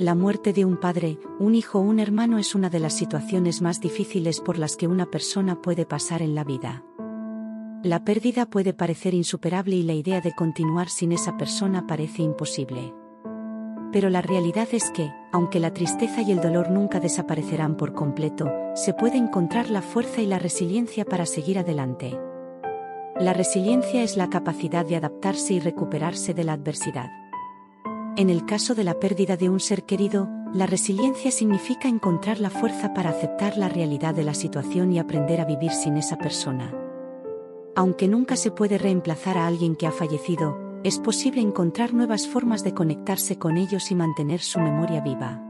La muerte de un padre, un hijo o un hermano es una de las situaciones más difíciles por las que una persona puede pasar en la vida. La pérdida puede parecer insuperable y la idea de continuar sin esa persona parece imposible. Pero la realidad es que, aunque la tristeza y el dolor nunca desaparecerán por completo, se puede encontrar la fuerza y la resiliencia para seguir adelante. La resiliencia es la capacidad de adaptarse y recuperarse de la adversidad. En el caso de la pérdida de un ser querido, la resiliencia significa encontrar la fuerza para aceptar la realidad de la situación y aprender a vivir sin esa persona. Aunque nunca se puede reemplazar a alguien que ha fallecido, es posible encontrar nuevas formas de conectarse con ellos y mantener su memoria viva.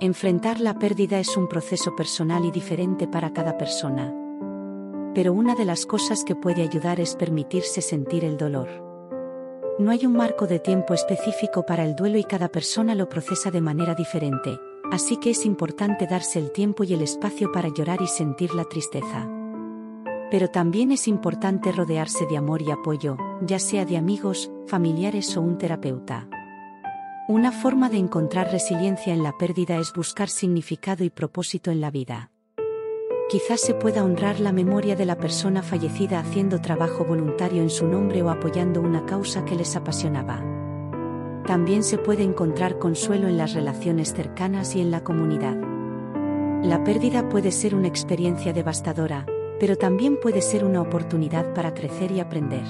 Enfrentar la pérdida es un proceso personal y diferente para cada persona. Pero una de las cosas que puede ayudar es permitirse sentir el dolor. No hay un marco de tiempo específico para el duelo y cada persona lo procesa de manera diferente, así que es importante darse el tiempo y el espacio para llorar y sentir la tristeza. Pero también es importante rodearse de amor y apoyo, ya sea de amigos, familiares o un terapeuta. Una forma de encontrar resiliencia en la pérdida es buscar significado y propósito en la vida. Quizás se pueda honrar la memoria de la persona fallecida haciendo trabajo voluntario en su nombre o apoyando una causa que les apasionaba. También se puede encontrar consuelo en las relaciones cercanas y en la comunidad. La pérdida puede ser una experiencia devastadora, pero también puede ser una oportunidad para crecer y aprender.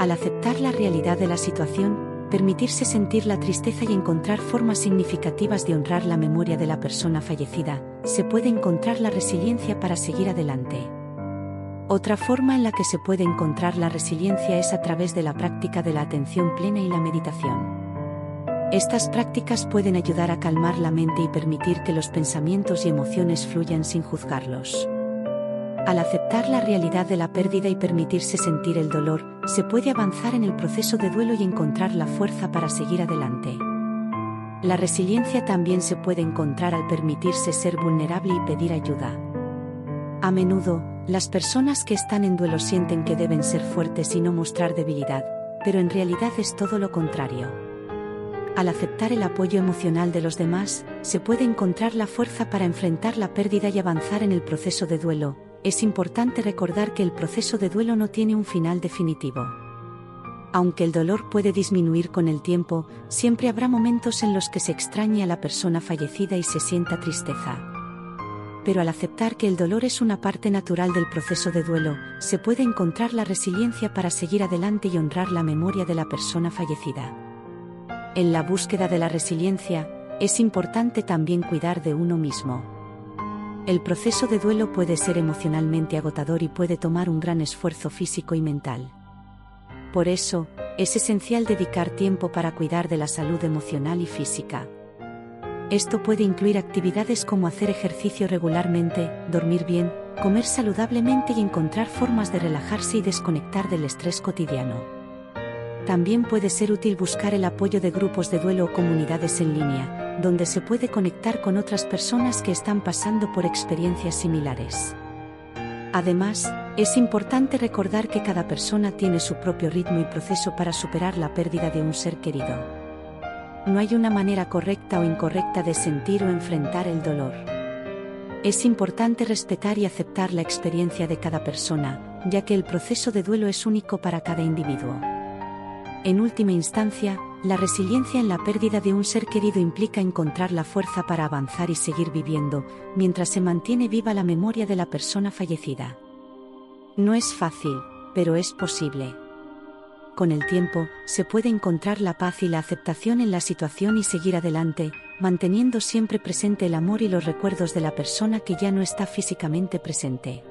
Al aceptar la realidad de la situación, permitirse sentir la tristeza y encontrar formas significativas de honrar la memoria de la persona fallecida, se puede encontrar la resiliencia para seguir adelante. Otra forma en la que se puede encontrar la resiliencia es a través de la práctica de la atención plena y la meditación. Estas prácticas pueden ayudar a calmar la mente y permitir que los pensamientos y emociones fluyan sin juzgarlos. Al aceptar la realidad de la pérdida y permitirse sentir el dolor, se puede avanzar en el proceso de duelo y encontrar la fuerza para seguir adelante. La resiliencia también se puede encontrar al permitirse ser vulnerable y pedir ayuda. A menudo, las personas que están en duelo sienten que deben ser fuertes y no mostrar debilidad, pero en realidad es todo lo contrario. Al aceptar el apoyo emocional de los demás, se puede encontrar la fuerza para enfrentar la pérdida y avanzar en el proceso de duelo, es importante recordar que el proceso de duelo no tiene un final definitivo. Aunque el dolor puede disminuir con el tiempo, siempre habrá momentos en los que se extrañe a la persona fallecida y se sienta tristeza. Pero al aceptar que el dolor es una parte natural del proceso de duelo, se puede encontrar la resiliencia para seguir adelante y honrar la memoria de la persona fallecida. En la búsqueda de la resiliencia, es importante también cuidar de uno mismo. El proceso de duelo puede ser emocionalmente agotador y puede tomar un gran esfuerzo físico y mental. Por eso, es esencial dedicar tiempo para cuidar de la salud emocional y física. Esto puede incluir actividades como hacer ejercicio regularmente, dormir bien, comer saludablemente y encontrar formas de relajarse y desconectar del estrés cotidiano. También puede ser útil buscar el apoyo de grupos de duelo o comunidades en línea, donde se puede conectar con otras personas que están pasando por experiencias similares. Además, es importante recordar que cada persona tiene su propio ritmo y proceso para superar la pérdida de un ser querido. No hay una manera correcta o incorrecta de sentir o enfrentar el dolor. Es importante respetar y aceptar la experiencia de cada persona, ya que el proceso de duelo es único para cada individuo. En última instancia, la resiliencia en la pérdida de un ser querido implica encontrar la fuerza para avanzar y seguir viviendo, mientras se mantiene viva la memoria de la persona fallecida. No es fácil, pero es posible. Con el tiempo, se puede encontrar la paz y la aceptación en la situación y seguir adelante, manteniendo siempre presente el amor y los recuerdos de la persona que ya no está físicamente presente.